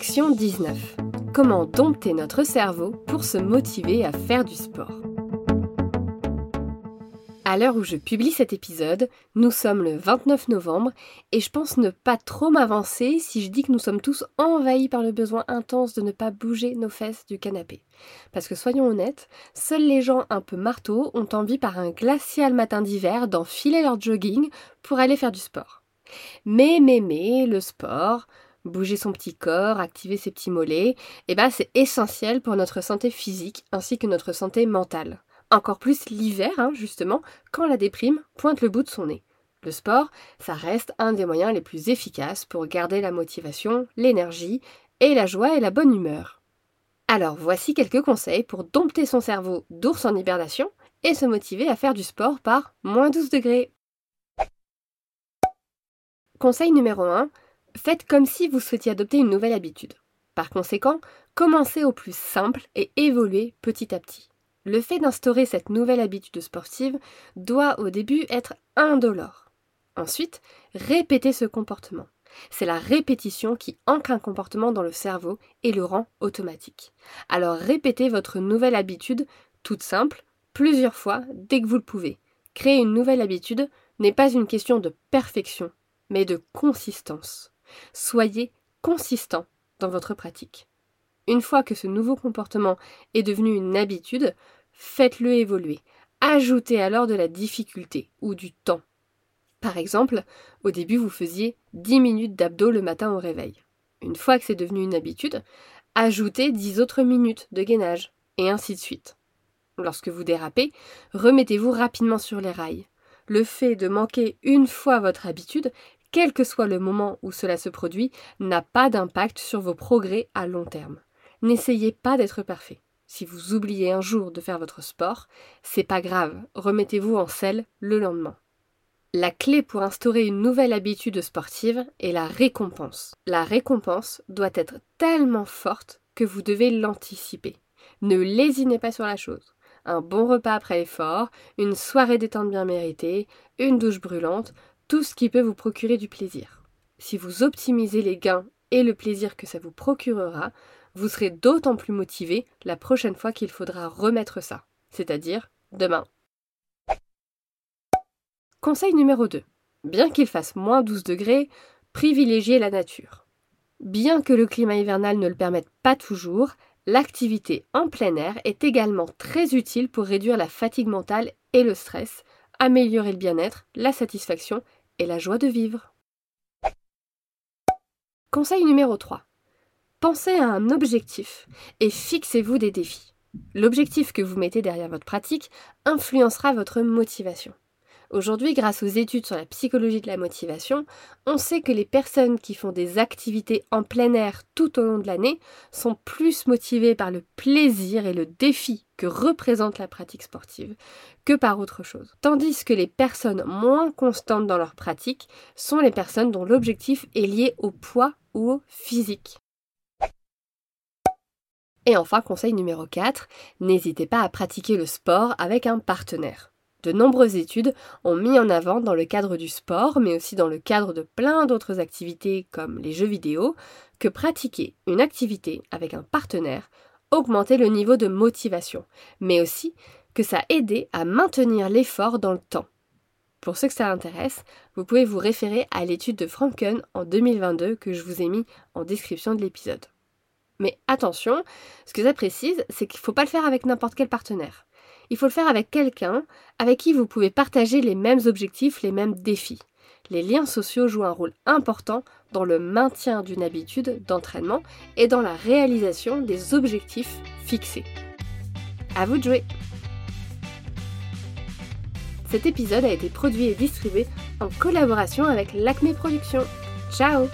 Action 19. Comment dompter notre cerveau pour se motiver à faire du sport? À l'heure où je publie cet épisode, nous sommes le 29 novembre et je pense ne pas trop m'avancer si je dis que nous sommes tous envahis par le besoin intense de ne pas bouger nos fesses du canapé. Parce que soyons honnêtes, seuls les gens un peu marteaux ont envie par un glacial matin d'hiver d'enfiler leur jogging pour aller faire du sport. Mais, mais, mais, le sport, bouger son petit corps, activer ses petits mollets, eh ben c'est essentiel pour notre santé physique ainsi que notre santé mentale. Encore plus l'hiver, hein, justement, quand la déprime pointe le bout de son nez. Le sport, ça reste un des moyens les plus efficaces pour garder la motivation, l'énergie et la joie et la bonne humeur. Alors voici quelques conseils pour dompter son cerveau d'ours en hibernation et se motiver à faire du sport par moins 12 degrés. Conseil numéro 1, Faites comme si vous souhaitiez adopter une nouvelle habitude. Par conséquent, commencez au plus simple et évoluez petit à petit. Le fait d'instaurer cette nouvelle habitude sportive doit au début être indolore. Ensuite, répétez ce comportement. C'est la répétition qui ancre un comportement dans le cerveau et le rend automatique. Alors répétez votre nouvelle habitude, toute simple, plusieurs fois dès que vous le pouvez. Créer une nouvelle habitude n'est pas une question de perfection, mais de consistance. Soyez consistant dans votre pratique. Une fois que ce nouveau comportement est devenu une habitude, faites-le évoluer. Ajoutez alors de la difficulté ou du temps. Par exemple, au début, vous faisiez 10 minutes d'abdos le matin au réveil. Une fois que c'est devenu une habitude, ajoutez 10 autres minutes de gainage, et ainsi de suite. Lorsque vous dérapez, remettez-vous rapidement sur les rails. Le fait de manquer une fois votre habitude quel que soit le moment où cela se produit, n'a pas d'impact sur vos progrès à long terme. N'essayez pas d'être parfait. Si vous oubliez un jour de faire votre sport, c'est pas grave, remettez-vous en selle le lendemain. La clé pour instaurer une nouvelle habitude sportive est la récompense. La récompense doit être tellement forte que vous devez l'anticiper. Ne lésinez pas sur la chose. Un bon repas après l'effort, une soirée détente bien méritée, une douche brûlante, tout ce qui peut vous procurer du plaisir. Si vous optimisez les gains et le plaisir que ça vous procurera, vous serez d'autant plus motivé la prochaine fois qu'il faudra remettre ça, c'est-à-dire demain. Conseil numéro 2. Bien qu'il fasse moins 12 degrés, privilégiez la nature. Bien que le climat hivernal ne le permette pas toujours, l'activité en plein air est également très utile pour réduire la fatigue mentale et le stress, améliorer le bien-être, la satisfaction et la joie de vivre. Conseil numéro 3. Pensez à un objectif et fixez-vous des défis. L'objectif que vous mettez derrière votre pratique influencera votre motivation. Aujourd'hui, grâce aux études sur la psychologie de la motivation, on sait que les personnes qui font des activités en plein air tout au long de l'année sont plus motivées par le plaisir et le défi que représente la pratique sportive que par autre chose. Tandis que les personnes moins constantes dans leur pratique sont les personnes dont l'objectif est lié au poids ou au physique. Et enfin, conseil numéro 4, n'hésitez pas à pratiquer le sport avec un partenaire. De nombreuses études ont mis en avant dans le cadre du sport, mais aussi dans le cadre de plein d'autres activités comme les jeux vidéo, que pratiquer une activité avec un partenaire augmentait le niveau de motivation, mais aussi que ça aidait à maintenir l'effort dans le temps. Pour ceux que ça intéresse, vous pouvez vous référer à l'étude de Franken en 2022 que je vous ai mis en description de l'épisode. Mais attention, ce que ça précise, c'est qu'il ne faut pas le faire avec n'importe quel partenaire il faut le faire avec quelqu'un avec qui vous pouvez partager les mêmes objectifs, les mêmes défis. Les liens sociaux jouent un rôle important dans le maintien d'une habitude d'entraînement et dans la réalisation des objectifs fixés. À vous de jouer Cet épisode a été produit et distribué en collaboration avec l'Acme Productions. Ciao